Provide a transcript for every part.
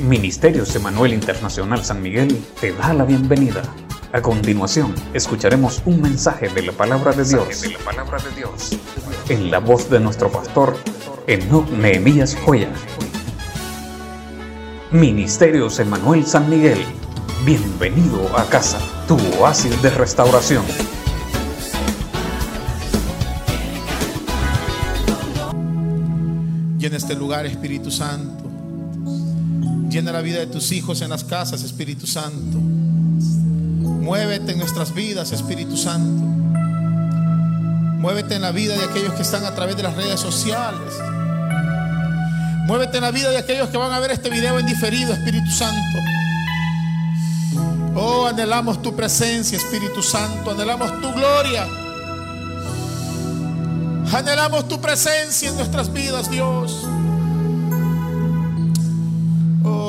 Ministerios Emanuel Internacional San Miguel te da la bienvenida. A continuación, escucharemos un mensaje de la palabra de Dios, de la palabra de Dios en la voz de nuestro pastor Enoch Nehemías Joya. Ministerios Emanuel San Miguel, bienvenido a casa, tu oasis de restauración. Llena este lugar, Espíritu Santo. Llena la vida de tus hijos en las casas, Espíritu Santo. Muévete en nuestras vidas, Espíritu Santo. Muévete en la vida de aquellos que están a través de las redes sociales. Muévete en la vida de aquellos que van a ver este video en diferido, Espíritu Santo. Oh, anhelamos tu presencia, Espíritu Santo. Anhelamos tu gloria. Anhelamos tu presencia en nuestras vidas, Dios.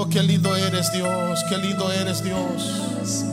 Oh, qué lindo eres, Dios. Qué lindo eres, Dios.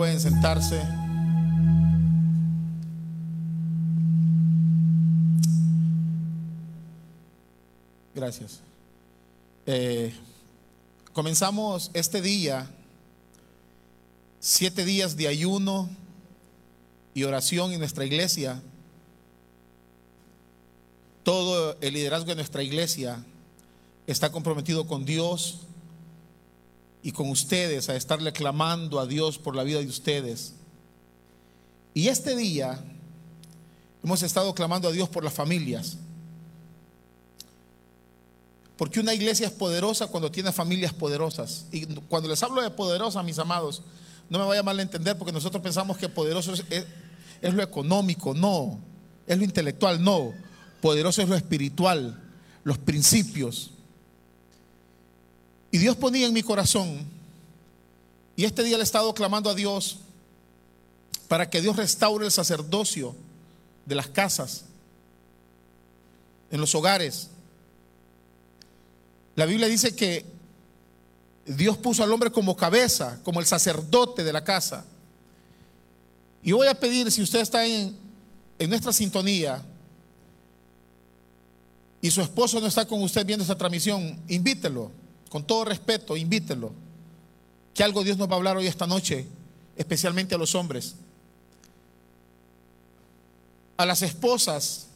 Pueden sentarse. Gracias. Eh, comenzamos este día, siete días de ayuno y oración en nuestra iglesia. Todo el liderazgo de nuestra iglesia está comprometido con Dios y con ustedes a estarle clamando a Dios por la vida de ustedes. Y este día hemos estado clamando a Dios por las familias. Porque una iglesia es poderosa cuando tiene familias poderosas. Y cuando les hablo de poderosa, mis amados, no me vaya mal a entender porque nosotros pensamos que poderoso es, es- lo económico, no. Es lo intelectual, no. Poderoso es lo espiritual, los principios. Y Dios ponía en mi corazón, y este día le he estado clamando a Dios para que Dios restaure el sacerdocio de las casas, en los hogares. La Biblia dice que Dios puso al hombre como cabeza, como el sacerdote de la casa. Y voy a pedir, si usted está en, en nuestra sintonía y su esposo no está con usted viendo esta transmisión, invítelo, con todo respeto, invítelo. Que algo Dios nos va a hablar hoy esta noche, especialmente a los hombres. A las esposas,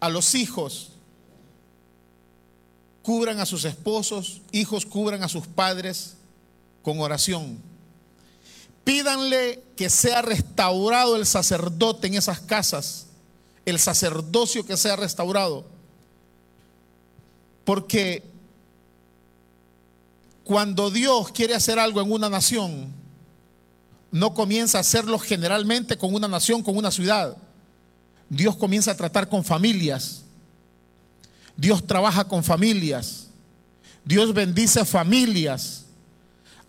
a los hijos, cubran a sus esposos, hijos cubran a sus padres con oración. Pídanle que sea restaurado el sacerdote en esas casas, el sacerdocio que sea restaurado. Porque cuando Dios quiere hacer algo en una nación, no comienza a hacerlo generalmente con una nación, con una ciudad. Dios comienza a tratar con familias. Dios trabaja con familias. Dios bendice familias.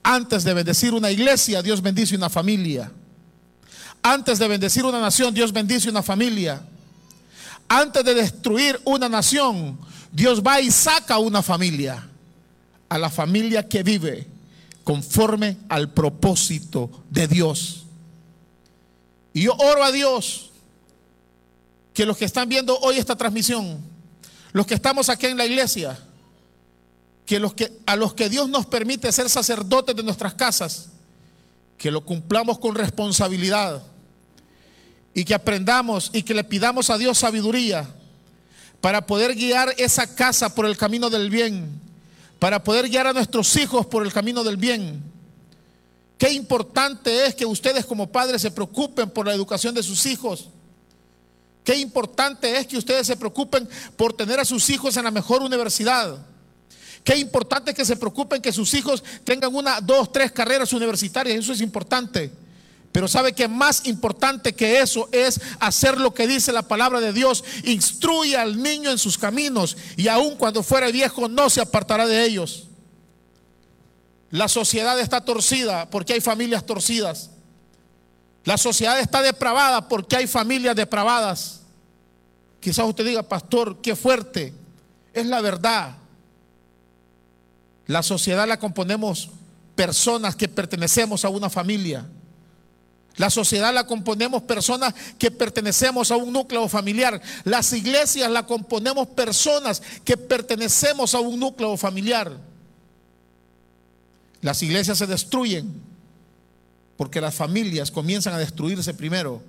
Antes de bendecir una iglesia, Dios bendice una familia. Antes de bendecir una nación, Dios bendice una familia. Antes de destruir una nación, Dios va y saca una familia. A la familia que vive conforme al propósito de Dios. Y yo oro a Dios que los que están viendo hoy esta transmisión, los que estamos aquí en la iglesia, que, los que a los que Dios nos permite ser sacerdotes de nuestras casas, que lo cumplamos con responsabilidad, y que aprendamos y que le pidamos a Dios sabiduría para poder guiar esa casa por el camino del bien, para poder guiar a nuestros hijos por el camino del bien. Qué importante es que ustedes como padres se preocupen por la educación de sus hijos. Qué importante es que ustedes se preocupen por tener a sus hijos en la mejor universidad. Qué importante es que se preocupen que sus hijos tengan una, dos, tres carreras universitarias. Eso es importante. Pero sabe que más importante que eso es hacer lo que dice la palabra de Dios. Instruye al niño en sus caminos y aun cuando fuera viejo no se apartará de ellos. La sociedad está torcida porque hay familias torcidas. La sociedad está depravada porque hay familias depravadas. Quizás usted diga, pastor, qué fuerte. Es la verdad. La sociedad la componemos personas que pertenecemos a una familia. La sociedad la componemos personas que pertenecemos a un núcleo familiar. Las iglesias la componemos personas que pertenecemos a un núcleo familiar. Las iglesias se destruyen porque las familias comienzan a destruirse primero.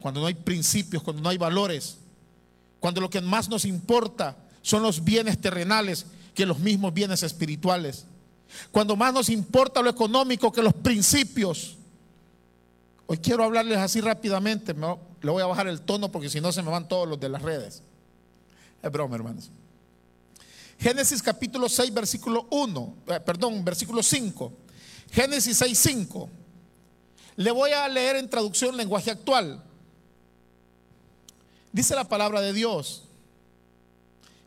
Cuando no hay principios, cuando no hay valores, cuando lo que más nos importa son los bienes terrenales que los mismos bienes espirituales. Cuando más nos importa lo económico que los principios. Hoy quiero hablarles así rápidamente. le voy a bajar el tono porque si no se me van todos los de las redes. Es broma, hermanos. Génesis capítulo 6, versículo 1, eh, perdón, versículo 5. Génesis 6, 5. Le voy a leer en traducción lenguaje actual. Dice la palabra de Dios.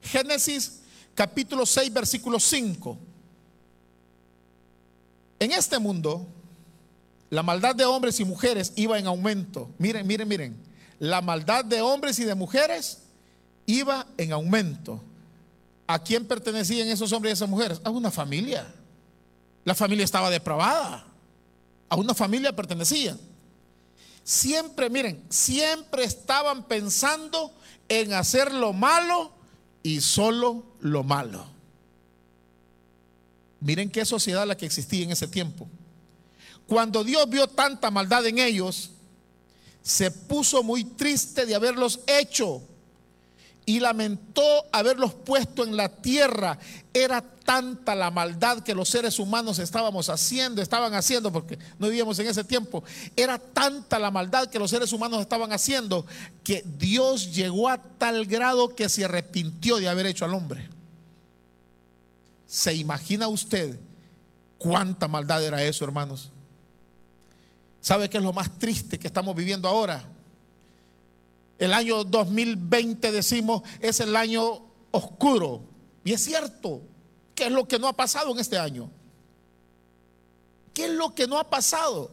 Génesis capítulo 6, versículo 5. En este mundo, la maldad de hombres y mujeres iba en aumento. Miren, miren, miren. La maldad de hombres y de mujeres iba en aumento. ¿A quién pertenecían esos hombres y esas mujeres? A una familia. La familia estaba depravada. A una familia pertenecían. Siempre, miren, siempre estaban pensando en hacer lo malo y solo lo malo. Miren qué sociedad la que existía en ese tiempo. Cuando Dios vio tanta maldad en ellos, se puso muy triste de haberlos hecho y lamentó haberlos puesto en la tierra. Era tanta la maldad que los seres humanos estábamos haciendo, estaban haciendo, porque no vivíamos en ese tiempo. Era tanta la maldad que los seres humanos estaban haciendo que Dios llegó a tal grado que se arrepintió de haber hecho al hombre. ¿Se imagina usted cuánta maldad era eso, hermanos? ¿Sabe qué es lo más triste que estamos viviendo ahora? El año 2020 decimos es el año oscuro. Y es cierto. ¿Qué es lo que no ha pasado en este año? ¿Qué es lo que no ha pasado?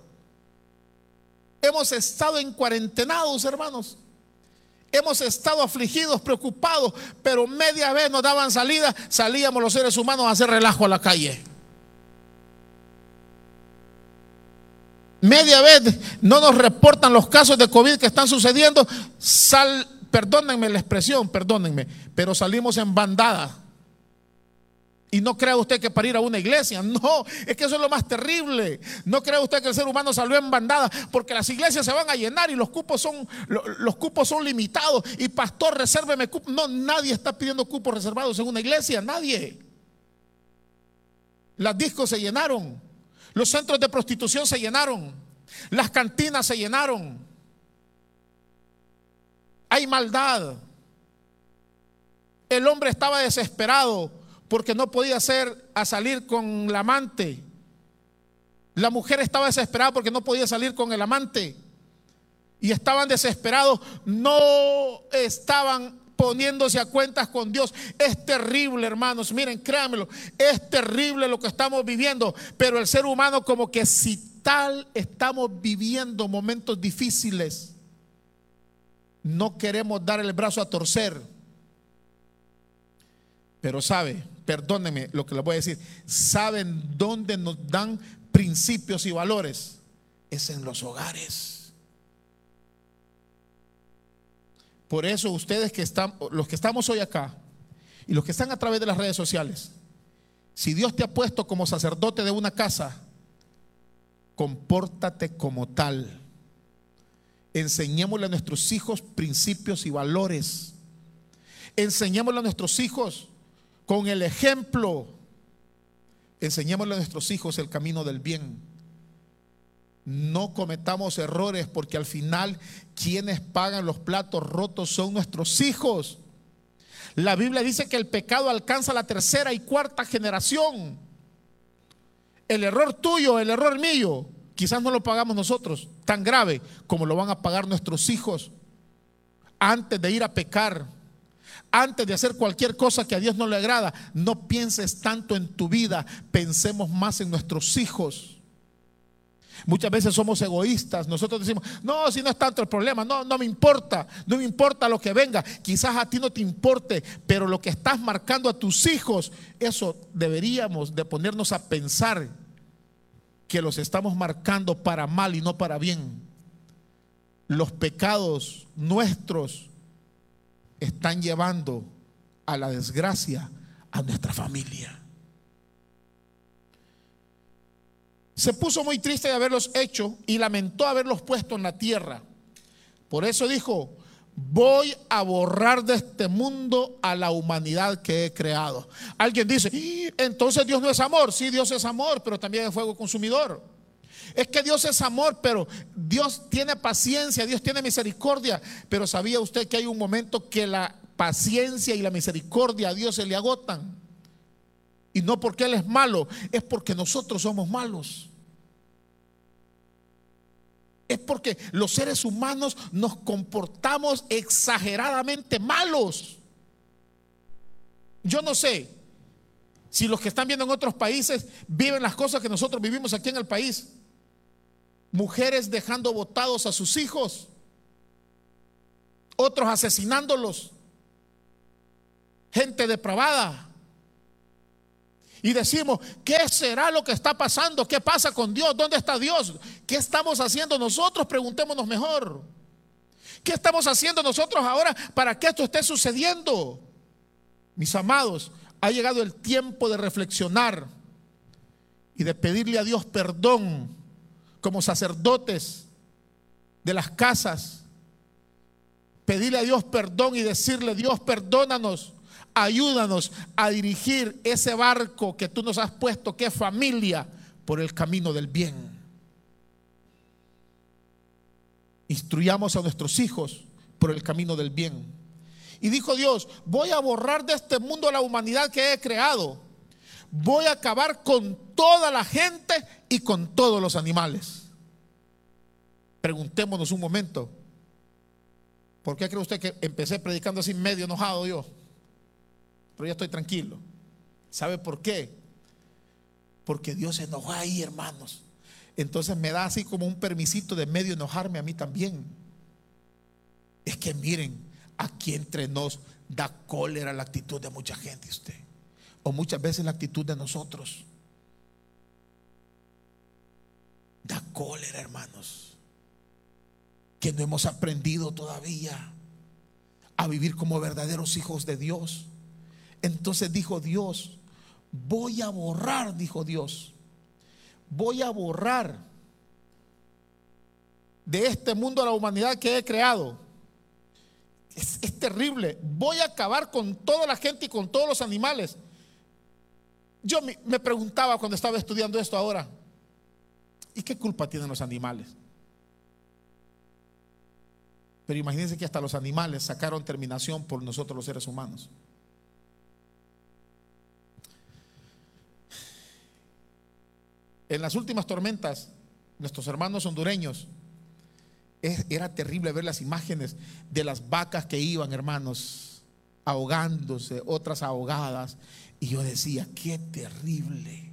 Hemos estado en cuarentenados, hermanos. Hemos estado afligidos, preocupados, pero media vez nos daban salida, salíamos los seres humanos a hacer relajo a la calle. Media vez no nos reportan los casos de COVID que están sucediendo. Sal, perdónenme la expresión, perdónenme, pero salimos en bandada. Y no crea usted que para ir a una iglesia, no, es que eso es lo más terrible. No crea usted que el ser humano salió en bandada, porque las iglesias se van a llenar y los cupos son, los cupos son limitados. Y pastor, resérveme cupos. No, nadie está pidiendo cupos reservados en una iglesia, nadie. Las discos se llenaron, los centros de prostitución se llenaron, las cantinas se llenaron. Hay maldad. El hombre estaba desesperado porque no podía hacer a salir con la amante. La mujer estaba desesperada porque no podía salir con el amante. Y estaban desesperados, no estaban poniéndose a cuentas con Dios. Es terrible, hermanos. Miren, créanmelo, es terrible lo que estamos viviendo. Pero el ser humano como que si tal estamos viviendo momentos difíciles, no queremos dar el brazo a torcer. Pero sabe, perdónenme lo que les voy a decir, ¿saben dónde nos dan principios y valores? Es en los hogares. Por eso ustedes que están, los que estamos hoy acá y los que están a través de las redes sociales, si Dios te ha puesto como sacerdote de una casa, compórtate como tal. Enseñémosle a nuestros hijos principios y valores. Enseñémosle a nuestros hijos con el ejemplo. Enseñémosle a nuestros hijos el camino del bien. No cometamos errores porque al final quienes pagan los platos rotos son nuestros hijos. La Biblia dice que el pecado alcanza la tercera y cuarta generación. El error tuyo, el error mío, quizás no lo pagamos nosotros tan grave como lo van a pagar nuestros hijos antes de ir a pecar, antes de hacer cualquier cosa que a Dios no le agrada. No pienses tanto en tu vida, pensemos más en nuestros hijos. Muchas veces somos egoístas. Nosotros decimos, no, si no es tanto el problema, no, no me importa, no me importa lo que venga. Quizás a ti no te importe, pero lo que estás marcando a tus hijos, eso deberíamos de ponernos a pensar que los estamos marcando para mal y no para bien. Los pecados nuestros están llevando a la desgracia a nuestra familia. Se puso muy triste de haberlos hecho y lamentó haberlos puesto en la tierra. Por eso dijo, voy a borrar de este mundo a la humanidad que he creado. Alguien dice, entonces Dios no es amor. Sí, Dios es amor, pero también es fuego consumidor. Es que Dios es amor, pero Dios tiene paciencia, Dios tiene misericordia. Pero ¿sabía usted que hay un momento que la paciencia y la misericordia a Dios se le agotan? Y no porque Él es malo, es porque nosotros somos malos. Es porque los seres humanos nos comportamos exageradamente malos. Yo no sé si los que están viendo en otros países viven las cosas que nosotros vivimos aquí en el país. Mujeres dejando botados a sus hijos, otros asesinándolos, gente depravada. Y decimos, ¿qué será lo que está pasando? ¿Qué pasa con Dios? ¿Dónde está Dios? ¿Qué estamos haciendo nosotros? Preguntémonos mejor. ¿Qué estamos haciendo nosotros ahora para que esto esté sucediendo? Mis amados, ha llegado el tiempo de reflexionar y de pedirle a Dios perdón como sacerdotes de las casas. Pedirle a Dios perdón y decirle, Dios, perdónanos Ayúdanos a dirigir ese barco que tú nos has puesto, que es familia, por el camino del bien. Instruyamos a nuestros hijos por el camino del bien. Y dijo Dios, voy a borrar de este mundo la humanidad que he creado. Voy a acabar con toda la gente y con todos los animales. Preguntémonos un momento, ¿por qué cree usted que empecé predicando así medio enojado yo? pero ya estoy tranquilo. ¿Sabe por qué? Porque Dios se enojó ahí, hermanos. Entonces me da así como un permisito de medio enojarme a mí también. Es que miren, aquí entre nos da cólera la actitud de mucha gente usted. O muchas veces la actitud de nosotros. Da cólera, hermanos. Que no hemos aprendido todavía a vivir como verdaderos hijos de Dios. Entonces dijo Dios, voy a borrar, dijo Dios, voy a borrar de este mundo a la humanidad que he creado. Es, es, terrible. Voy a acabar con toda la gente y con todos los animales. Yo me, preguntaba cuando estaba estudiando esto ahora, ¿y qué culpa tienen los animales? Pero imagínense que hasta los animales sacaron terminación por nosotros los seres humanos. En las últimas tormentas, nuestros hermanos hondureños, era terrible ver las imágenes de las vacas que iban, hermanos, ahogándose, otras ahogadas. Y yo decía, qué terrible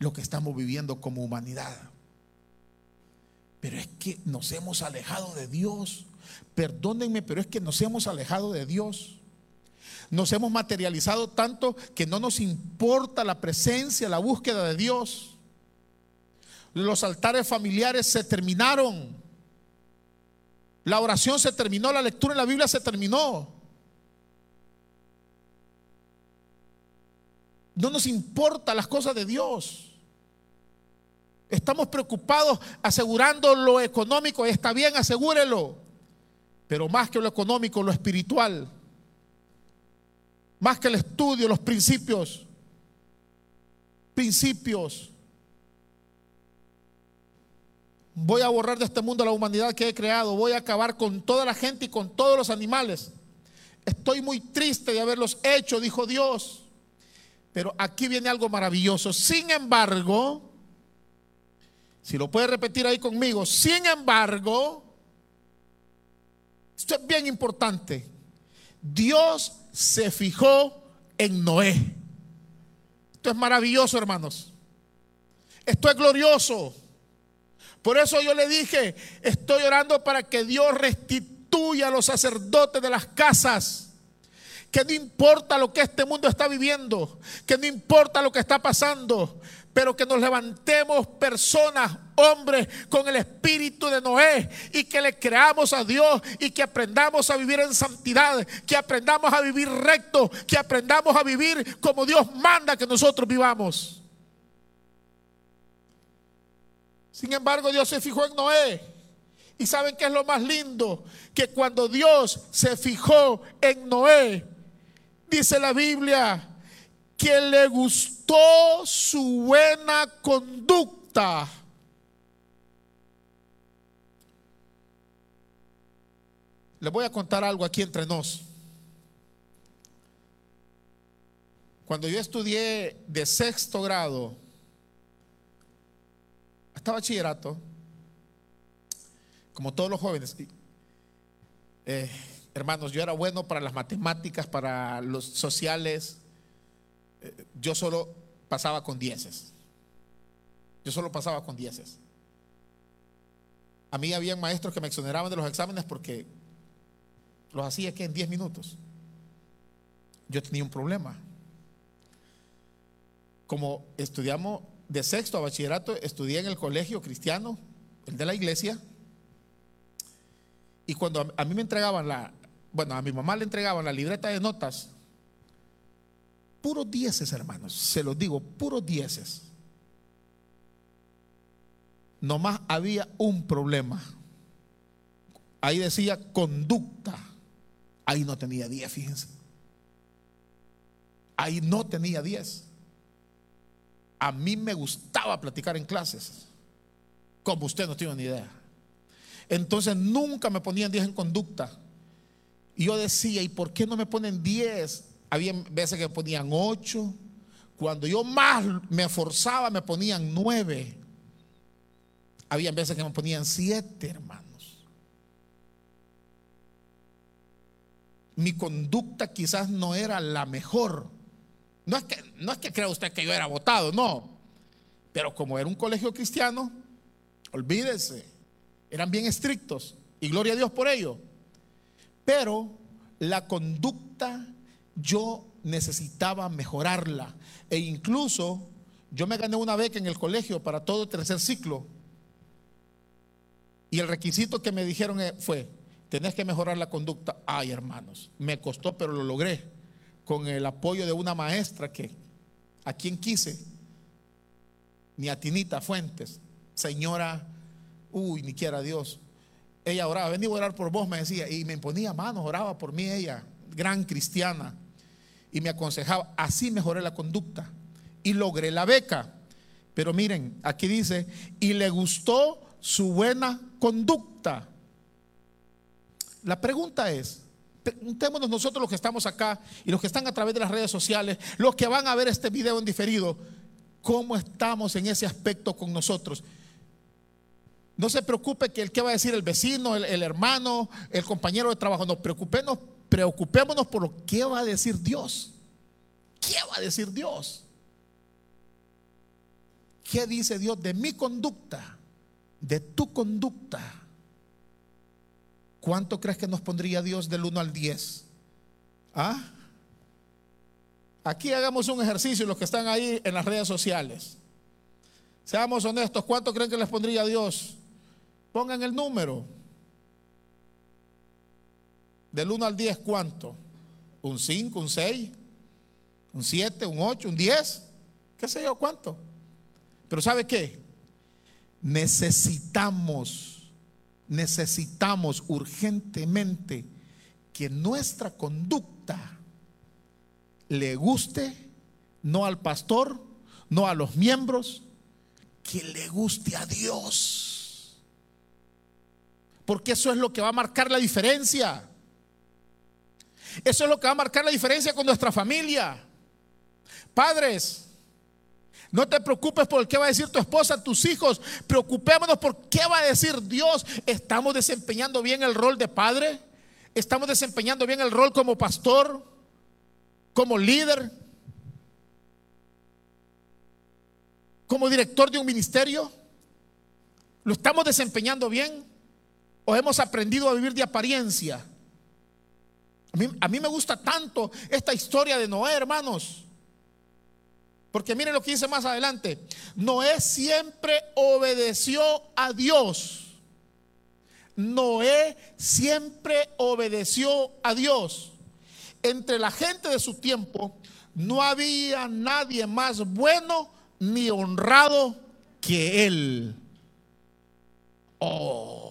lo que estamos viviendo como humanidad. Pero es que nos hemos alejado de Dios. Perdónenme, pero es que nos hemos alejado de Dios. Nos hemos materializado tanto que no nos importa la presencia, la búsqueda de Dios. Los altares familiares se terminaron. La oración se terminó, la lectura en la Biblia se terminó. No nos importa las cosas de Dios. Estamos preocupados asegurando lo económico, está bien, asegúrelo. Pero más que lo económico, lo espiritual. Más que el estudio, los principios. Principios. Voy a borrar de este mundo la humanidad que he creado. Voy a acabar con toda la gente y con todos los animales. Estoy muy triste de haberlos hecho, dijo Dios. Pero aquí viene algo maravilloso. Sin embargo, si lo puede repetir ahí conmigo, sin embargo, esto es bien importante. Dios se fijó en Noé. Esto es maravilloso, hermanos. Esto es glorioso. Por eso yo le dije, estoy orando para que Dios restituya a los sacerdotes de las casas. Que no importa lo que este mundo está viviendo, que no importa lo que está pasando, pero que nos levantemos personas, hombres, con el espíritu de Noé y que le creamos a Dios y que aprendamos a vivir en santidad, que aprendamos a vivir recto, que aprendamos a vivir como Dios manda que nosotros vivamos. Sin embargo, Dios se fijó en Noé. ¿Y saben qué es lo más lindo? Que cuando Dios se fijó en Noé, dice la Biblia, que le gustó su buena conducta. Les voy a contar algo aquí entre nos. Cuando yo estudié de sexto grado hasta bachillerato, como todos los jóvenes, eh, hermanos, yo era bueno para las matemáticas, para los sociales, yo solo pasaba con dieces. Yo solo pasaba con dieces. A mí había maestros que me exoneraban de los exámenes porque los hacía que en 10 minutos. Yo tenía un problema. Como estudiamos de sexto a bachillerato, estudié en el colegio cristiano, el de la iglesia. Y cuando a mí me entregaban la, bueno, a mi mamá le entregaban la libreta de notas puros dieces, hermanos. Se los digo, puros dieces. Nomás había un problema. Ahí decía conducta. Ahí no tenía 10, fíjense. Ahí no tenía 10. A mí me gustaba platicar en clases. Como usted no tiene ni idea. Entonces nunca me ponían 10 en conducta. Y yo decía, ¿y por qué no me ponen 10 había veces que ponían ocho. Cuando yo más me esforzaba, me ponían nueve. Había veces que me ponían siete, hermanos. Mi conducta quizás no era la mejor. No es que, no es que crea usted que yo era votado, no. Pero como era un colegio cristiano, olvídese, eran bien estrictos. Y gloria a Dios por ello. Pero la conducta yo necesitaba mejorarla. E incluso yo me gané una beca en el colegio para todo tercer ciclo. Y el requisito que me dijeron eh, fue, tenés que mejorar la conducta. Ay, hermanos, me costó, pero lo logré. Con el apoyo de una maestra que, a quien quise, ni a Tinita Fuentes, señora, uy, ni quiera Dios. Ella oraba, vení a orar por vos, me decía, y me ponía manos, oraba por mí ella, gran cristiana y me aconsejaba. Así mejoré la conducta y logré la beca. Pero miren, aquí dice, y le gustó su buena conducta. La pregunta es, preguntémonos nosotros los que estamos acá y los que están a través de las redes sociales, los que van a ver este video en diferido, ¿cómo estamos en ese aspecto con nosotros? No se preocupe que el que va a decir el vecino, el, hermano, el compañero de trabajo, no, preocupémonos preocupémonos por lo que va a decir Dios. ¿Qué va a decir Dios? ¿Qué dice Dios de mi conducta? De tu conducta. ¿Cuánto crees que nos pondría Dios del 1 al 10? ¿Ah? Aquí hagamos un ejercicio, los que están ahí en las redes sociales. Seamos honestos, ¿cuánto creen que les pondría Dios? Pongan el número. Del 1 al 10, ¿cuánto? ¿Un 5, un 6, un 7, un 8, un 10? ¿Qué sé yo cuánto? Pero ¿sabe qué? necesitamos, necesitamos urgentemente que nuestra conducta le guste no al pastor, no a los miembros, que le guste a Dios. Porque eso es lo que va a marcar la diferencia. Eso es lo que va a marcar la diferencia con nuestra familia. Padres, no te preocupes por qué va a decir tu esposa, tus hijos. Preocupémonos por qué va a decir Dios. ¿Estamos desempeñando bien el rol de padre? ¿Estamos desempeñando bien el rol como pastor? ¿Como líder? ¿Como director de un ministerio? ¿Lo estamos desempeñando bien? ¿O hemos aprendido a vivir de apariencia? A mí, me gusta tanto esta historia de Noé, hermanos. Porque miren lo que dice más adelante. Noé siempre obedeció a Dios. Noé siempre obedeció a Dios. Entre la gente de su tiempo no había nadie más bueno ni honrado que él. Oh,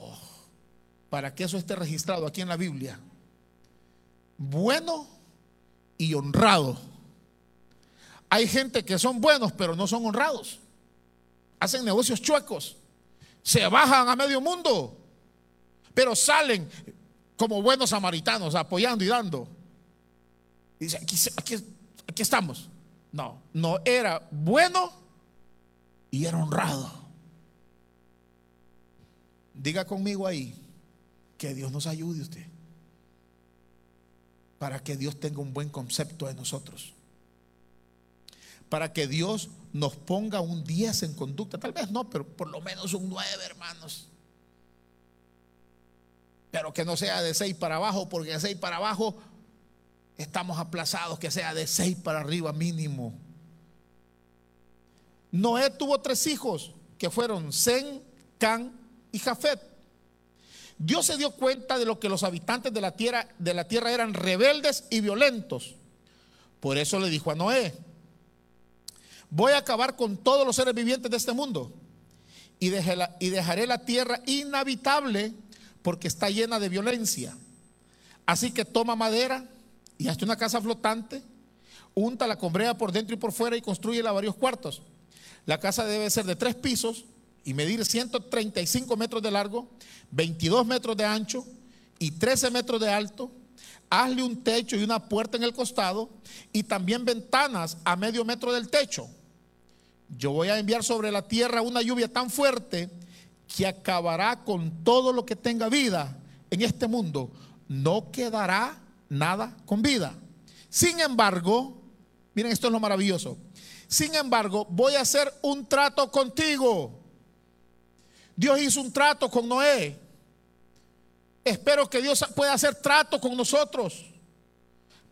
para que eso esté registrado aquí en la Biblia. Bueno y honrado hay gente que son buenos, pero no son honrados. Hacen negocios chuecos. Se bajan a medio mundo, pero salen como buenos samaritanos, apoyando y dando. Y dice, aquí, estamos. No, no era bueno y era honrado. Diga conmigo ahí que Dios nos ayude usted para que Dios tenga un buen concepto de nosotros para que Dios nos ponga un 10 en conducta. Tal vez no, pero por lo menos un 9, hermanos. Pero que no sea de 6 para abajo, porque de 6 para abajo estamos aplazados, que sea de 6 para arriba mínimo. Noé tuvo tres hijos, que fueron Zen, Can y Jafet. Dios se dio cuenta de lo que los habitantes de la tierra, la eran rebeldes y violentos. Por eso le dijo a Noé, voy a acabar con todos los seres vivientes de este mundo y, dejaré la tierra inhabitable porque está llena de violencia. Así que toma madera y hazte una casa flotante, unta la combrea por dentro y por fuera y construyela varios cuartos. La casa debe ser de tres pisos y medir 135 metros de largo, 22 metros de ancho y 13 metros de alto. Hazle un techo y una puerta en el costado y también ventanas a medio metro del techo yo voy a enviar sobre la tierra una lluvia tan fuerte que acabará con todo lo que tenga vida en este mundo. No quedará nada con vida. Sin embargo, miren, esto es lo maravilloso. Sin embargo, voy a hacer un trato contigo. Dios hizo un trato con Noé. Espero que Dios pueda hacer trato con nosotros.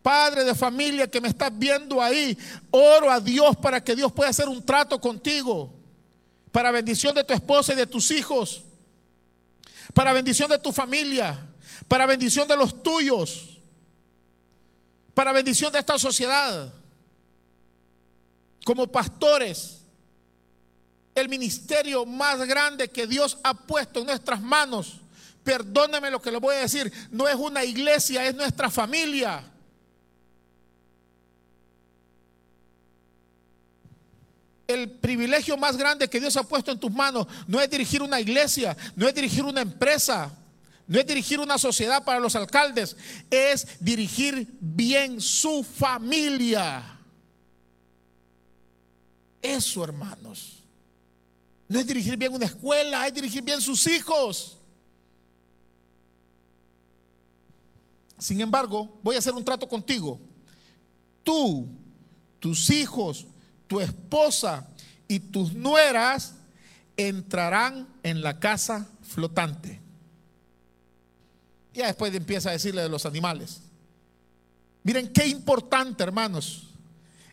Padre de familia que me estás viendo ahí, oro a Dios para que Dios pueda hacer un trato contigo, para bendición de tu esposa y de tus hijos, para bendición de tu familia, para bendición de los tuyos, para bendición de esta sociedad. Como pastores, el ministerio más grande que Dios ha puesto en nuestras manos, perdóneme lo que le voy a decir, no es una iglesia, es nuestra familia. el privilegio más grande que Dios ha puesto en tus manos no es dirigir una iglesia, no es dirigir una empresa, no es dirigir una sociedad para los alcaldes, es dirigir bien su familia. Eso, hermanos. No es dirigir bien una escuela, es dirigir bien sus hijos. Sin embargo, voy a hacer un trato contigo. Tú, tus hijos, tu esposa y tus nueras entrarán en la casa flotante. Ya después empieza a decirle de los animales. Miren qué importante, hermanos.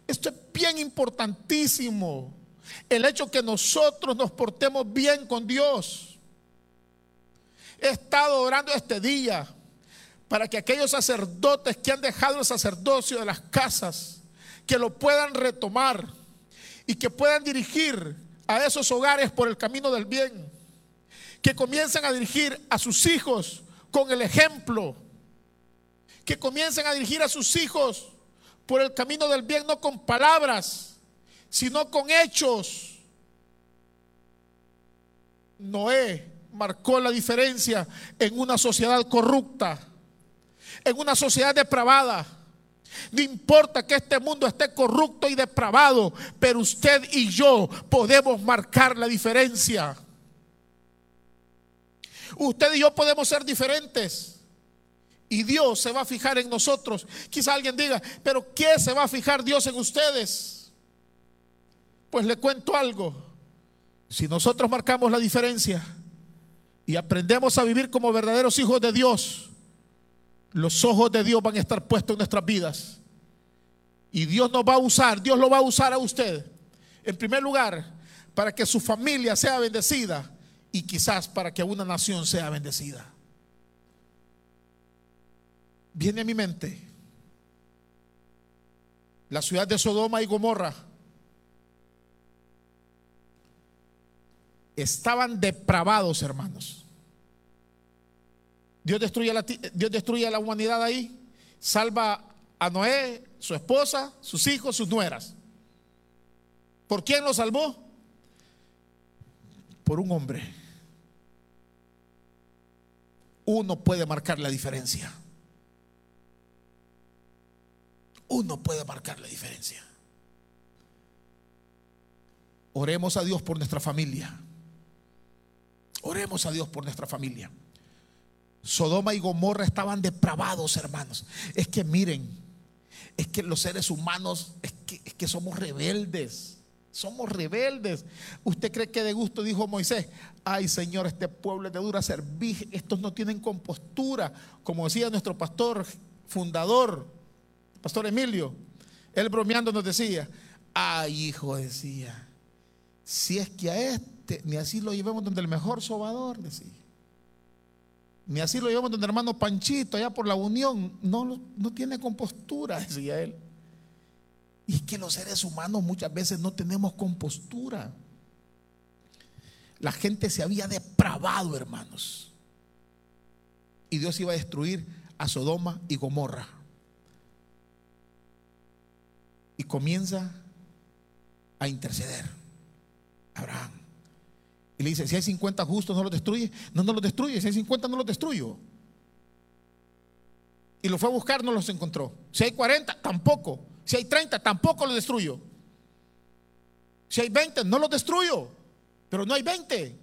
Esto es bien importantísimo. El hecho que nosotros nos portemos bien con Dios. He estado orando este día para que aquellos sacerdotes que han dejado el sacerdocio de las casas, que lo puedan retomar y que puedan dirigir a esos hogares por el camino del bien, que comiencen a dirigir a sus hijos con el ejemplo, que comiencen a dirigir a sus hijos por el camino del bien, no con palabras, sino con hechos. Noé marcó la diferencia en una sociedad corrupta, en una sociedad depravada. No importa que este mundo esté corrupto y depravado, pero usted y yo podemos marcar la diferencia. Usted y yo podemos ser diferentes. Y Dios se va a fijar en nosotros. Quizá alguien diga, pero ¿qué se va a fijar Dios en ustedes? Pues le cuento algo. Si nosotros marcamos la diferencia y aprendemos a vivir como verdaderos hijos de Dios, los ojos de Dios van a estar puestos en nuestras vidas. Y Dios nos va a usar, Dios lo va a usar a usted. En primer lugar, para que su familia sea bendecida y quizás para que una nación sea bendecida. Viene a mi mente la ciudad de Sodoma y Gomorra. Estaban depravados, hermanos. Dios destruye, la, a la humanidad ahí, salva a Noé, su esposa, sus hijos, sus nueras. ¿Por quién lo salvó? Por un hombre. Uno puede marcar la diferencia. Uno puede marcar la diferencia. Oremos a Dios por nuestra familia. Oremos a Dios por nuestra familia. Sodoma y Gomorra estaban depravados, hermanos. Es que miren, es que los seres humanos, es que, somos rebeldes. Somos rebeldes. ¿Usted cree que de gusto dijo Moisés? Ay, Señor, este pueblo es de dura servir. Estos no tienen compostura. Como decía nuestro pastor fundador, Pastor Emilio. Él bromeando nos decía: Ay, hijo, decía, si es que a este, ni así lo llevemos donde el mejor sobador, decía. Ni así lo llevamos donde el hermano Panchito, allá por la unión. No, no tiene compostura, decía él. Y es que los seres humanos muchas veces no tenemos compostura. La gente se había depravado, hermanos. Y Dios iba a destruir a Sodoma y Gomorra. Y comienza a interceder. Abraham. Y le dice, si hay 50 justos, no los destruye. No, no los destruye. Si hay 50, no los destruyo. Y lo fue a buscar, no los encontró. Si hay 40, tampoco. Si hay 30, tampoco los destruyo. Si hay 20, no los destruyo. Pero no hay 20.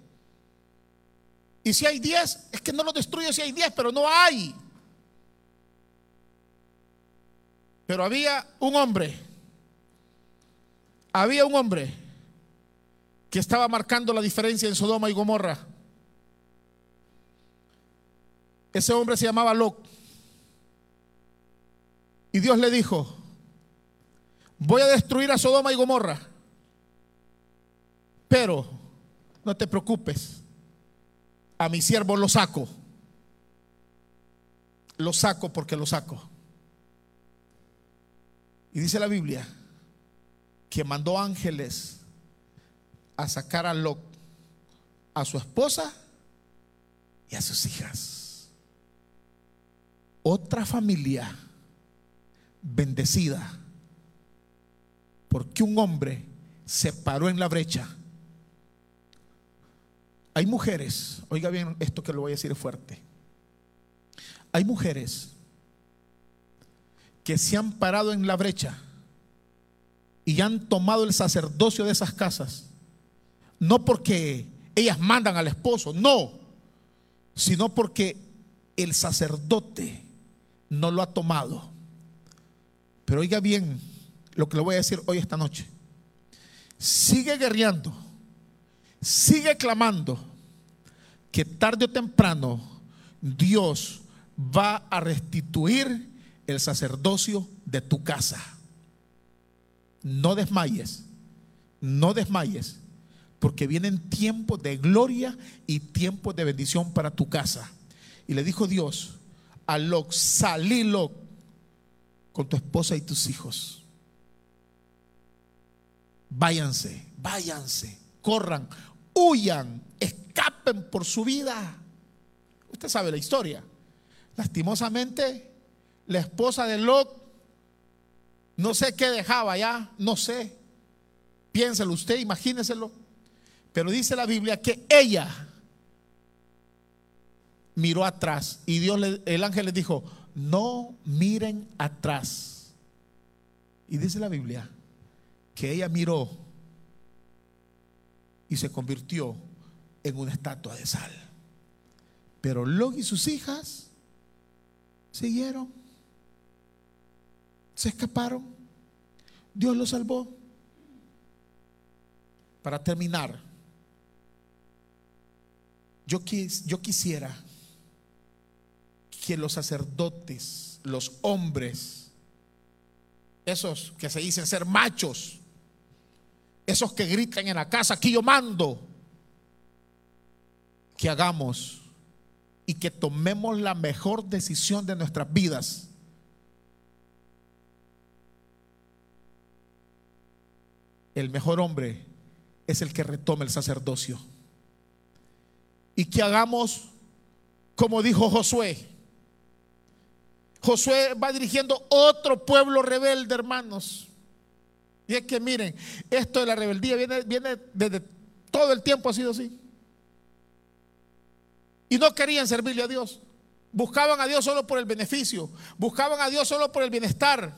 Y si hay 10, es que no los destruyo si hay 10, pero no hay. Pero había un hombre. Había un hombre que estaba marcando la diferencia en Sodoma y Gomorra. Ese hombre se llamaba Lot. Y Dios le dijo, voy a destruir a Sodoma y Gomorra, pero no te preocupes, a mi siervo lo saco. Lo saco porque lo saco. Y dice la Biblia que mandó ángeles a sacar a a su esposa y a sus hijas. Otra familia bendecida porque un hombre se paró en la brecha. Hay mujeres, oiga bien esto que lo voy a decir fuerte. Hay mujeres que se han parado en la brecha y han tomado el sacerdocio de esas casas, no porque ellas mandan al esposo, no, sino porque el sacerdote no lo ha tomado. Pero oiga bien lo que le voy a decir hoy esta noche. Sigue guerreando, sigue clamando que tarde o temprano Dios va a restituir el sacerdocio de tu casa. No desmayes, no desmayes, porque vienen tiempos de gloria y tiempos de bendición para tu casa. Y le dijo Dios a Lot, salilo con tu esposa y tus hijos. Váyanse, váyanse, corran, huyan, escapen por su vida. Usted sabe la historia. Lastimosamente, la esposa de Lot, no sé qué dejaba ya, no sé. Piénselo usted, imagíneselo. Pero dice la Biblia que ella miró atrás y Dios, el ángel le dijo, no miren atrás. Y dice la Biblia que ella miró y se convirtió en una estatua de sal. Pero Lot y sus hijas siguieron, se escaparon, Dios los salvó. Para terminar, yo, quis, yo quisiera que los sacerdotes, los hombres, esos que se dicen ser machos, esos que gritan en la casa, aquí yo mando, que hagamos y que tomemos la mejor decisión de nuestras vidas. El mejor hombre es el que retome el sacerdocio. Y que hagamos como dijo Josué. Josué va dirigiendo otro pueblo rebelde, hermanos. Y es que miren, esto de la rebeldía viene, desde todo el tiempo ha sido así. Y no querían servirle a Dios. Buscaban a Dios solo por el beneficio. Buscaban a Dios solo por el bienestar.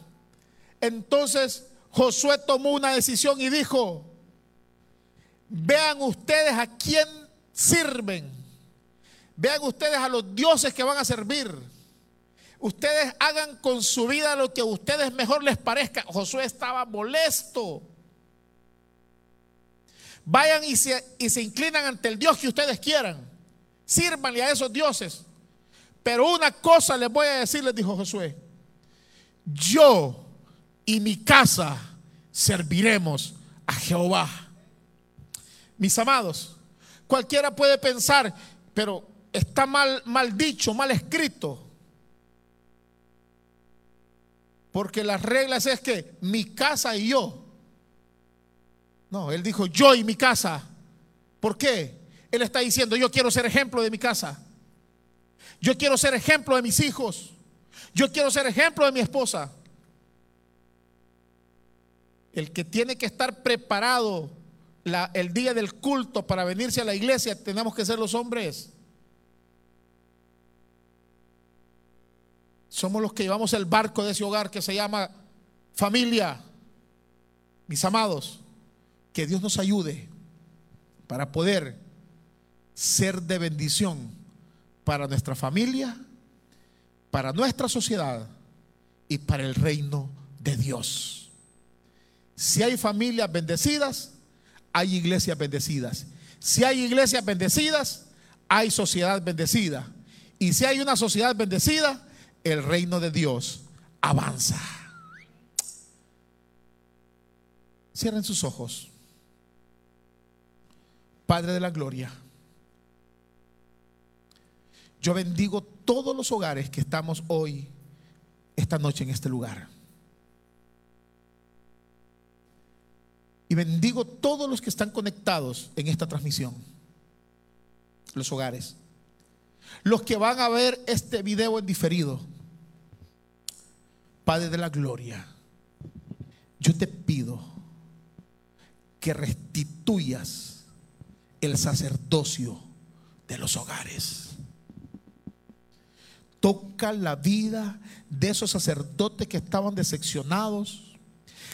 Entonces Josué tomó una decisión y dijo, vean ustedes a quién sirven. Vean ustedes a los dioses que van a servir. Ustedes hagan con su vida lo que a ustedes mejor les parezca. Josué estaba molesto. Vayan y se, inclinan ante el Dios que ustedes quieran. Sírvanle a esos dioses. Pero una cosa les voy a decir, les dijo Josué. Yo y mi casa serviremos a Jehová. Mis amados, cualquiera puede pensar, pero está mal, mal dicho, mal escrito. Porque las reglas es que mi casa y yo. No, él dijo yo y mi casa. ¿Por qué? Él está diciendo yo quiero ser ejemplo de mi casa. Yo quiero ser ejemplo de mis hijos. Yo quiero ser ejemplo de mi esposa. El que tiene que estar preparado el día del culto para venirse a la iglesia, tenemos que ser los hombres. Somos los que llevamos el barco de ese hogar que se llama familia. Mis amados, que Dios nos ayude para poder ser de bendición para nuestra familia, para nuestra sociedad y para el reino de Dios. Si hay familias bendecidas, hay iglesias bendecidas. Si hay iglesias bendecidas, hay sociedad bendecida. Y si hay una sociedad bendecida, el reino de Dios avanza. Cierren sus ojos. Padre de la Gloria, yo bendigo todos los hogares que estamos hoy, esta noche en este lugar. Y bendigo todos los que están conectados en esta transmisión. Los hogares. Los que van a ver este video en diferido. Padre de la Gloria, yo te pido que restituyas el sacerdocio de los hogares. Toca la vida de esos sacerdotes que estaban decepcionados,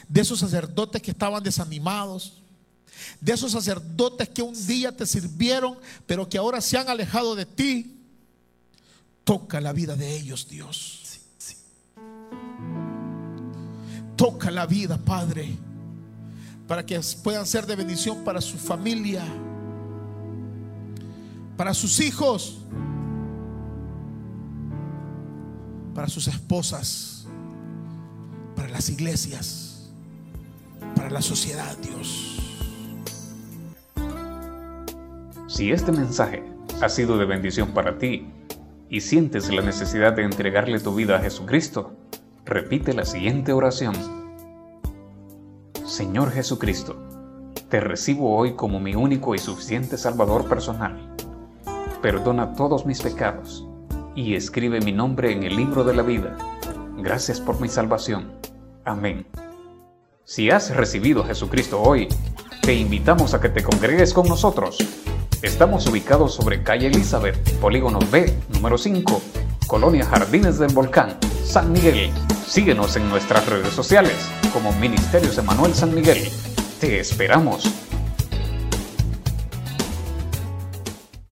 de esos sacerdotes que estaban desanimados, de esos sacerdotes que un día te sirvieron, pero que ahora se han alejado de ti. Toca la vida de ellos, Dios. Toca la vida, Padre, para que puedan ser de bendición para su familia, para sus hijos, para sus esposas, para las iglesias, para la sociedad, Dios. Si este mensaje ha sido de bendición para ti y sientes la necesidad de entregarle tu vida a Jesucristo, repite la siguiente oración. Señor Jesucristo, te recibo hoy como mi único y suficiente Salvador personal. Perdona todos mis pecados y escribe mi nombre en el libro de la vida. Gracias por mi salvación. Amén. Si has recibido a Jesucristo hoy, te invitamos a que te congregues con nosotros. Estamos ubicados sobre calle Elizabeth, Polígono B, número 5, Colonia Jardines del Volcán, San Miguel. Síguenos en nuestras redes sociales como Ministerios Emanuel San Miguel. Te esperamos.